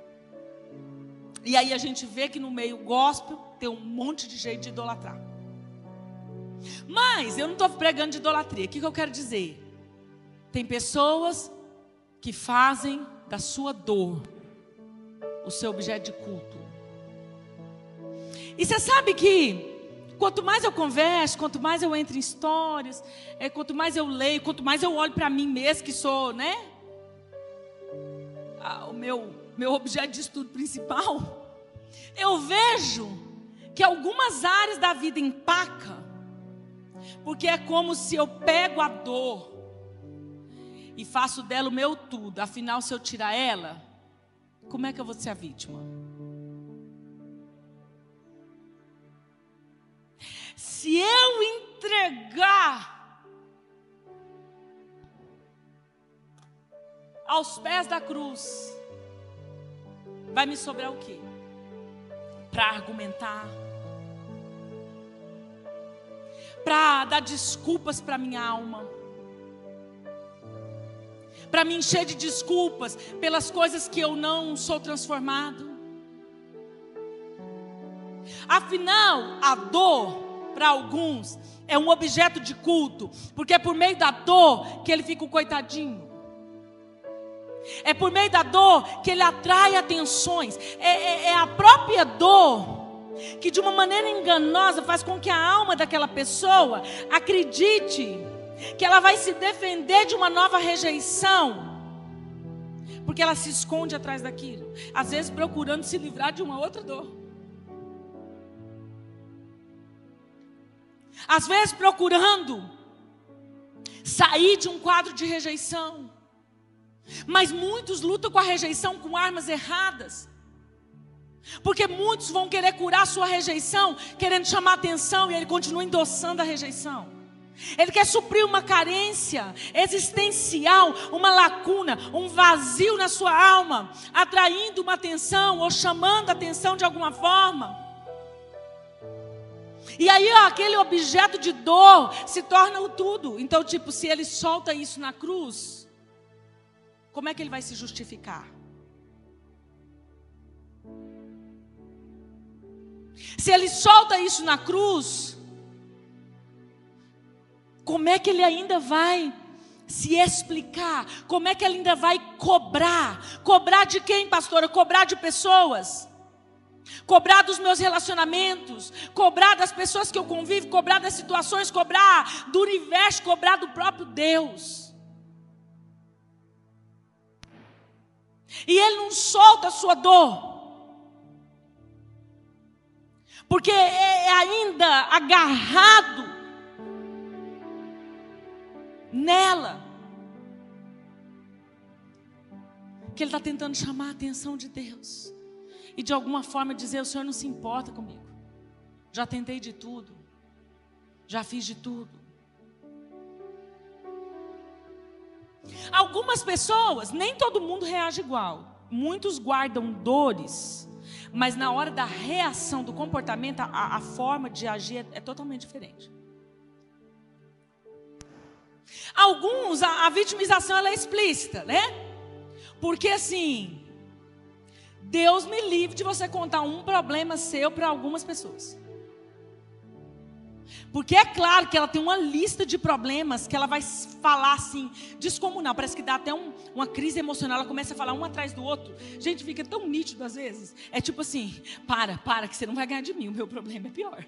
E aí a gente vê que no meio gospel tem um monte de jeito de idolatrar. Mas eu não estou pregando de idolatria. O que, que eu quero dizer? Tem pessoas que fazem da sua dor o seu objeto de culto. E você sabe que quanto mais eu converso, quanto mais eu entro em histórias, é, quanto mais eu leio, quanto mais eu olho para mim mesmo, que sou, né? Ah, o meu, meu objeto de estudo principal, eu vejo que algumas áreas da vida empacam, porque é como se eu pego a dor e faço dela o meu tudo. Afinal, se eu tirar ela, como é que eu vou ser a vítima? Se eu entregar aos pés da cruz, vai me sobrar o quê? Para argumentar, para dar desculpas para minha alma para me encher de desculpas pelas coisas que eu não sou transformado. Afinal, a dor, para alguns, é um objeto de culto, porque é por meio da dor que ele fica o coitadinho. É por meio da dor que ele atrai atenções. É, é, é, a própria dor que, de uma maneira enganosa, faz com que a alma daquela pessoa acredite que ela vai se defender de uma nova rejeição, porque ela se esconde atrás daquilo, às vezes procurando se livrar de uma outra dor. Às vezes procurando sair de um quadro de rejeição. Mas muitos lutam com a rejeição com armas erradas. Porque muitos vão querer curar sua rejeição, querendo chamar atenção, e ele continua endossando a rejeição. Ele quer suprir uma carência existencial, uma lacuna, um vazio na sua alma, atraindo uma atenção ou chamando a atenção de alguma forma. E aí, ó, aquele objeto de dor se torna o tudo. Então, tipo, se ele solta isso na cruz, como é que ele vai se justificar? Se ele solta isso na cruz, como é que ele ainda vai se explicar? Como é que ele ainda vai cobrar? Cobrar de quem, pastora? Cobrar de pessoas? Cobrar dos meus relacionamentos, cobrar das pessoas que eu convivo, cobrar das situações, cobrar do universo, cobrar do próprio Deus. E ele não solta a sua dor. Porque é ainda agarrado nela. Que ele está tentando chamar a atenção de Deus. E de alguma forma dizer: o Senhor não se importa comigo. Já tentei de tudo. Já fiz de tudo. Algumas pessoas, nem todo mundo reage igual. Muitos guardam dores, mas na hora da reação do comportamento, a, a forma de agir é, é totalmente diferente. Alguns, a, a vitimização ela é explícita, né? Porque assim, Deus me livre de você contar um problema seu para algumas pessoas. Porque é claro que ela tem uma lista de problemas que ela vai falar assim, descomunal. Parece que dá até um, uma crise emocional. Ela começa a falar um atrás do outro. Gente, fica tão nítido às vezes. É tipo assim: para, para, que você não vai ganhar de mim. O meu problema é pior.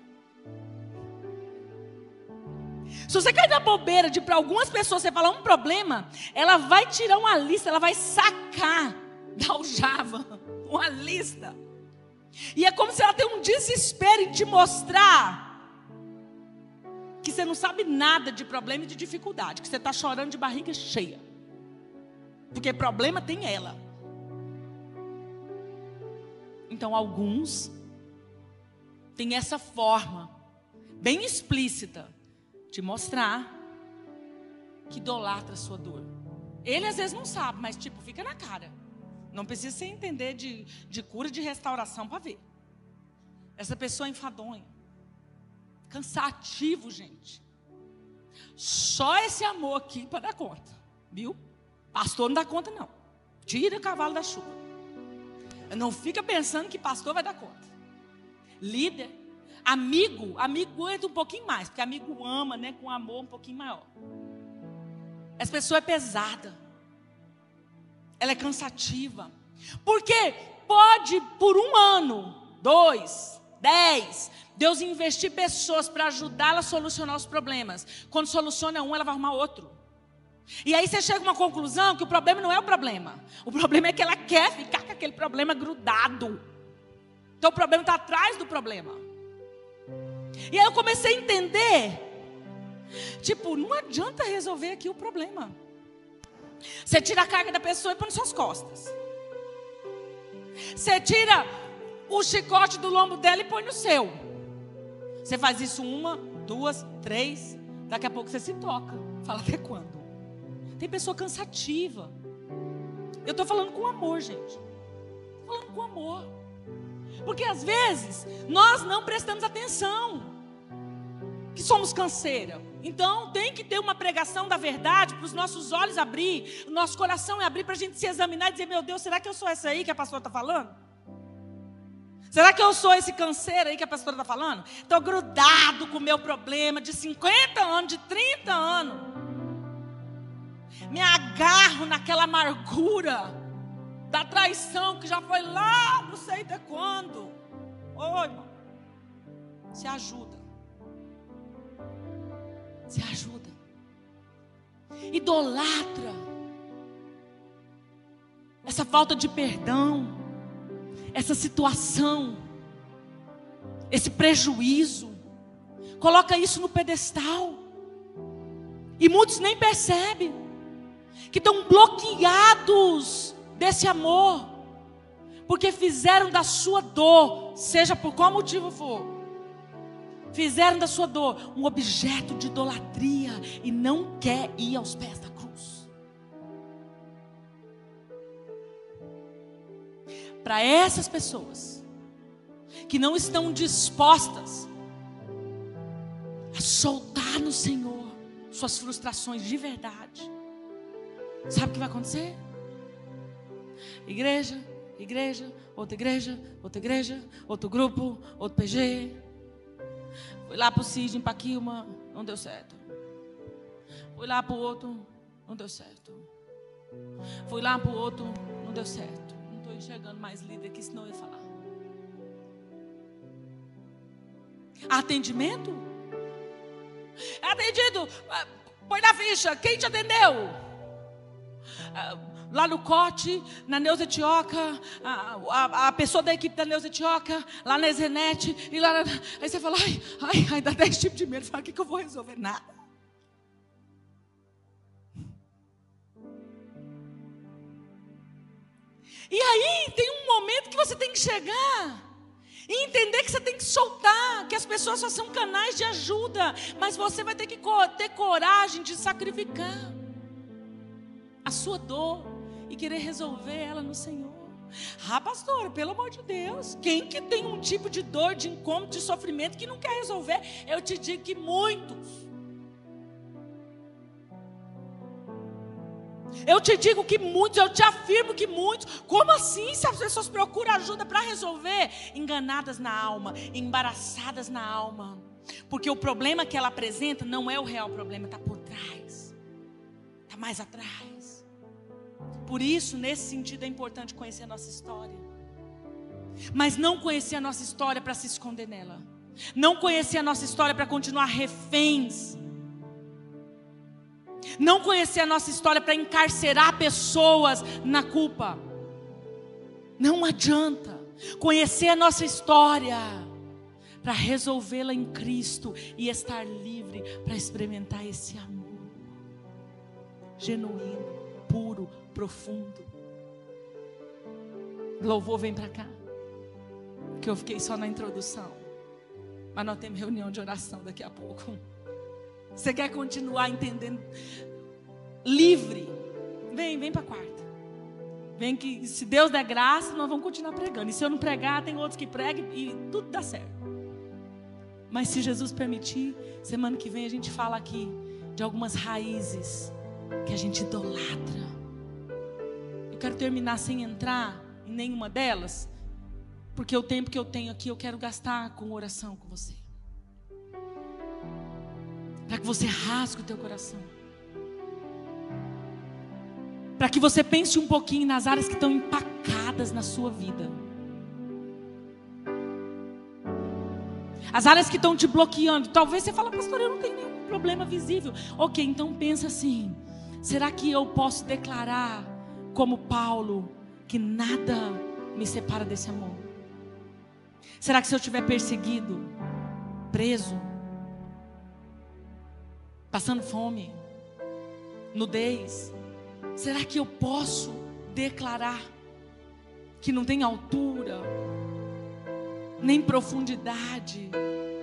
Se você cair na bobeira de para algumas pessoas você falar um problema, ela vai tirar uma lista, ela vai sacar da aljava uma lista. E é como se ela tem um desespero em te mostrar que você não sabe nada de problema e de dificuldade, que você está chorando de barriga cheia. Porque problema tem ela. Então alguns têm essa forma bem explícita, te mostrar que idolatra a sua dor. Ele às vezes não sabe, mas tipo, fica na cara. Não precisa você entender de, de cura de restauração para ver. Essa pessoa é enfadonha. Cansativo, gente. Só esse amor aqui para dar conta. Viu? Pastor não dá conta, não. Tira o cavalo da chuva. Não fica pensando que pastor vai dar conta. Líder, amigo, amigo entra um pouquinho mais, porque amigo ama, né, com amor um pouquinho maior. Essa pessoa é pesada. Ela é cansativa. Porque pode, por um ano, dois, dez, Deus investir pessoas para ajudá-la a solucionar os problemas. Quando soluciona um, ela vai arrumar outro. E aí você chega a uma conclusão que o problema não é o problema. O problema é que ela quer ficar com aquele problema grudado. Então o problema está atrás do problema. E aí eu comecei a entender Tipo, não adianta resolver aqui o problema. Você tira a carga da pessoa e põe nas suas costas. Você tira o chicote do lombo dela e põe no seu. Você faz isso uma, duas, três. Daqui a pouco você se toca. Fala até quando? Tem pessoa cansativa. Eu estou falando com amor, gente. falando com amor. Porque às vezes nós não prestamos atenção. Que somos canseira. Então tem que ter uma pregação da verdade para os nossos olhos abrir, o nosso coração é abrir para a gente se examinar e dizer: meu Deus, será que eu sou essa aí que a pastora está falando? Será que eu sou esse canseiro aí que a pastora está falando? Estou grudado com o meu problema de 50 anos, de 30 anos. Me agarro naquela amargura da traição que já foi lá, não sei até quando. Oi, irmão. Se ajuda se ajuda. Idolatra. Essa falta de perdão, essa situação, esse prejuízo, coloca isso no pedestal. E muitos nem percebem que estão bloqueados desse amor, porque fizeram da sua dor, seja por qual motivo for, fizeram da sua dor um objeto de idolatria e não quer ir aos pés da cruz. Para essas pessoas que não estão dispostas a soltar no Senhor suas frustrações de verdade, sabe o que vai acontecer? Igreja, igreja, outra igreja, outra igreja, outro grupo, outro PG, Fui lá para o CID em Paquilma, não deu certo. Fui lá para o outro, não deu certo. Fui lá para o outro, não deu certo. Não estou enxergando mais líder aqui, senão eu ia falar. Atendimento? Atendido. Ah, põe na ficha. Quem te atendeu? Lá no Cote, na Neuza Etioca, a, a, a, pessoa da equipe da Neuza Etioca, lá na Zenete, e lá. Aí você fala, ai, ai, ai, dá 10 tipos de medo. Fala, o que, que eu vou resolver? Nada. E aí tem um momento que você tem que chegar e entender que você tem que soltar, que as pessoas só são canais de ajuda, mas você vai ter que ter coragem de sacrificar a sua dor, e querer resolver ela no Senhor. Ah, pastor, pelo amor de Deus, quem que tem um tipo de dor, de incômodo, de sofrimento que não quer resolver? Eu te digo que muitos. Eu te digo que muitos, eu te afirmo que muitos. Como assim? Se as pessoas procuram ajuda para resolver? Enganadas na alma, embaraçadas na alma. Porque o problema que ela apresenta não é o real problema, está por trás, está mais atrás. Por isso, nesse sentido, é importante conhecer a nossa história. Mas não conhecer a nossa história para se esconder nela. Não conhecer a nossa história para continuar reféns. Não conhecer a nossa história para encarcerar pessoas na culpa. Não adianta conhecer a nossa história para resolvê-la em Cristo e estar livre para experimentar esse amor genuíno, puro, profundo. Louvor, vem para cá. Que eu fiquei só na introdução. Mas nós temos reunião de oração daqui a pouco. Você quer continuar entendendo? Livre. Vem, vem para a quarta. Vem que se Deus der graça, nós vamos continuar pregando. E se eu não pregar, tem outros que pregam e tudo dá certo. Mas se Jesus permitir, semana que vem a gente fala aqui de algumas raízes que a gente idolatra. Quero terminar sem entrar em nenhuma delas, porque o tempo que eu tenho aqui eu quero gastar com oração com você. Para que você rasgue o teu coração. Para que você pense um pouquinho nas áreas que estão empacadas na sua vida. As áreas que estão te bloqueando. Talvez você fale, pastor, eu não tenho nenhum problema visível. Ok, então pensa assim: será que eu posso declarar, como Paulo, que nada me separa desse amor? Será que se eu estiver perseguido, preso, passando fome, nudez, será que eu posso declarar que não tem altura, nem profundidade,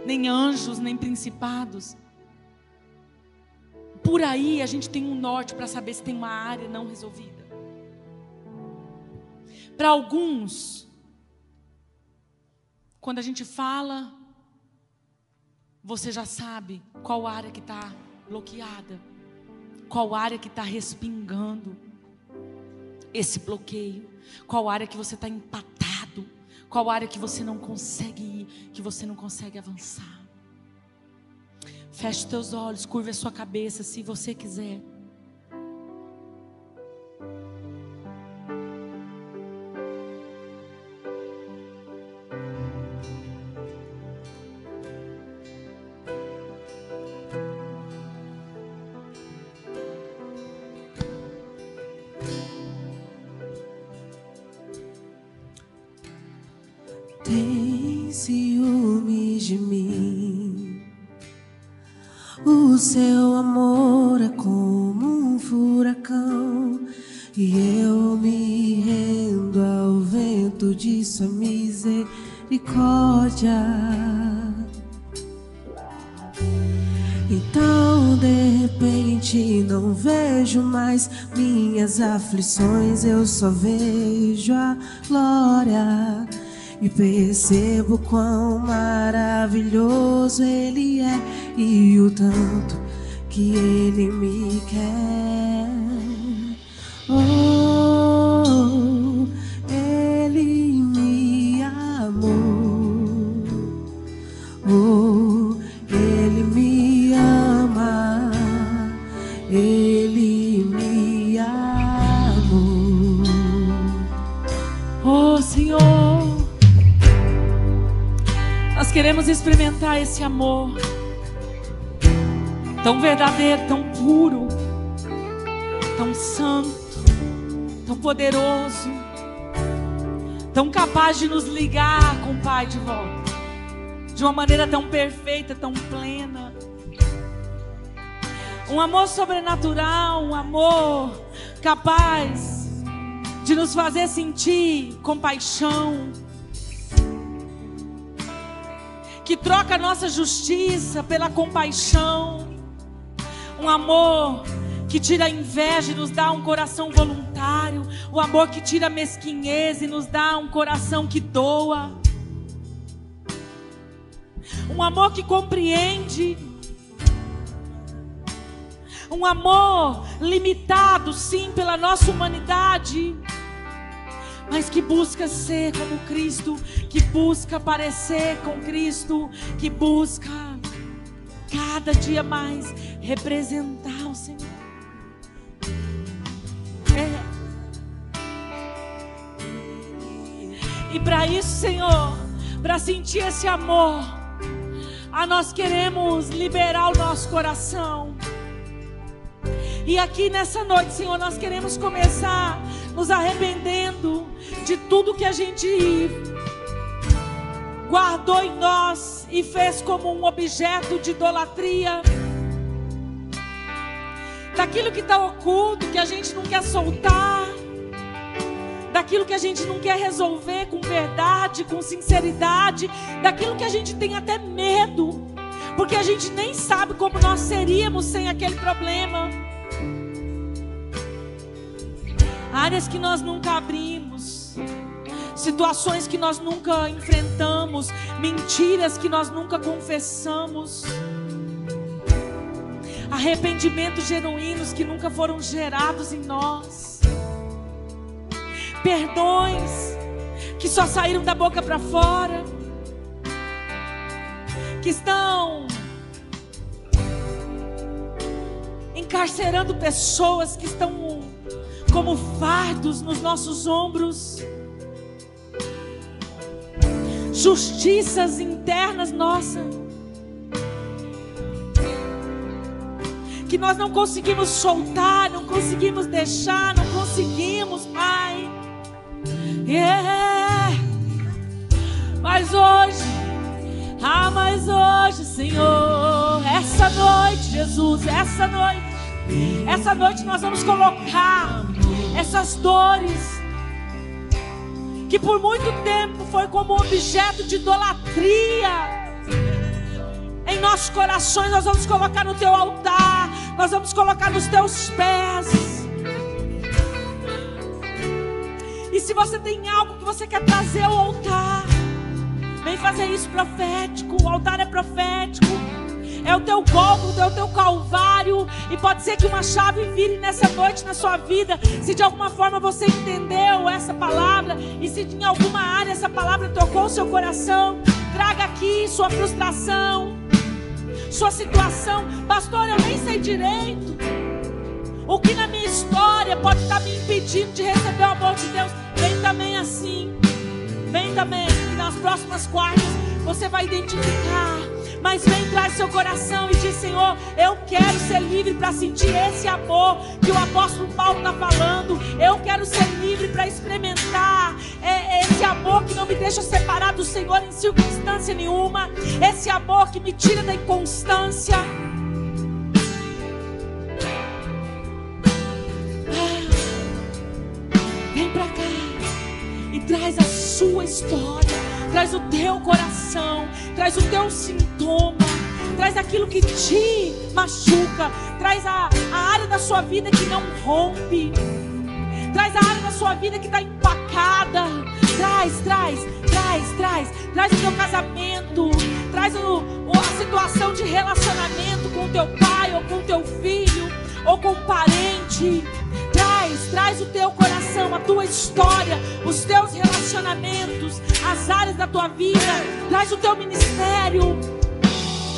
nem anjos, nem principados? Por aí a gente tem um norte para saber se tem uma área não resolvida. Para alguns, quando a gente fala, você já sabe qual área que está bloqueada, qual área que está respingando esse bloqueio, qual área que você está empatado, qual área que você não consegue ir, que você não consegue avançar. Feche teus olhos, curva a sua cabeça, se você quiser. Aflições eu só vejo a glória e percebo quão maravilhoso Ele é e o tanto que Ele me quer. Esse amor tão verdadeiro, tão puro, tão santo, tão poderoso, tão capaz de nos ligar com o Pai de volta, de uma maneira tão perfeita, tão plena. Um amor sobrenatural, um amor capaz de nos fazer sentir compaixão, que troca a nossa justiça pela compaixão, um amor que tira a inveja e nos dá um coração voluntário, o amor que tira a mesquinhez e nos dá um coração que doa, um amor que compreende, um amor limitado, sim, pela nossa humanidade mas que busca ser como Cristo, que busca parecer com Cristo, que busca cada dia mais representar o Senhor. É. E para isso, Senhor, para sentir esse amor, a nós queremos liberar o nosso coração. E aqui nessa noite, Senhor, nós queremos começar nos arrependendo de tudo que a gente guardou em nós e fez como um objeto de idolatria. Daquilo que está oculto, que a gente não quer soltar. daquilo que a gente não quer resolver com verdade, com sinceridade, daquilo que a gente tem até medo, porque a gente nem sabe como nós seríamos sem aquele problema. Áreas que nós nunca abrimos, situações que nós nunca enfrentamos, mentiras que nós nunca confessamos arrependimentos genuínos que nunca foram gerados em nós, perdões que só saíram da boca para fora, que estão encarcerando pessoas que estão como fardos nos nossos ombros, justiças internas nossas que nós não conseguimos soltar, não conseguimos deixar, não conseguimos, Pai. Yeah. Mas hoje, ah, mas hoje, Senhor, essa noite, Jesus, essa noite, essa noite nós vamos colocar essas dores que por muito tempo foi como objeto de idolatria em nossos corações, nós vamos colocar no teu altar, nós vamos colocar nos teus pés. E se você tem algo que você quer trazer ao altar, vem fazer isso profético. O altar é profético. É o teu golpe, é o teu calvário. E pode ser que uma chave vire nessa noite na sua vida. Se de alguma forma você entendeu essa palavra, e se em alguma área essa palavra tocou o seu coração, traga aqui sua frustração, sua situação. Pastor, eu nem sei direito. O que na minha história pode estar me impedindo de receber o amor de Deus? Vem também assim. Vem também. E nas próximas quartas você vai identificar mas vem, traz seu coração e diz: Senhor, eu quero ser livre para sentir esse amor que o apóstolo Paulo está falando. Eu quero ser livre para experimentar é, esse amor que não me deixa separar do Senhor em circunstância nenhuma. Esse amor que me tira da inconstância. Ah, vem para cá e traz a sua história traz o teu coração, traz o teu sintoma, traz aquilo que te machuca, traz a, a área da sua vida que não rompe, traz a área da sua vida que está empacada. Traz, traz, traz, traz, traz o teu casamento, traz o, a situação de relacionamento com o teu pai ou com o teu filho ou com um parente traz, traz o teu coração, a tua história, os teus relacionamentos, as áreas da tua vida, traz o teu ministério.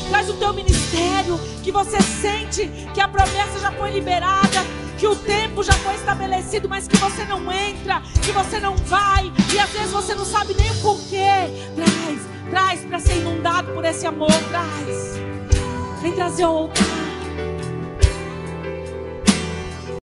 Traz o teu ministério, que você sente que a promessa já foi liberada, que o tempo já foi estabelecido, mas que você não entra, que você não vai, e às vezes você não sabe nem o porquê. Traz, traz para ser inundado por esse amor, traz. Vem trazer o altar.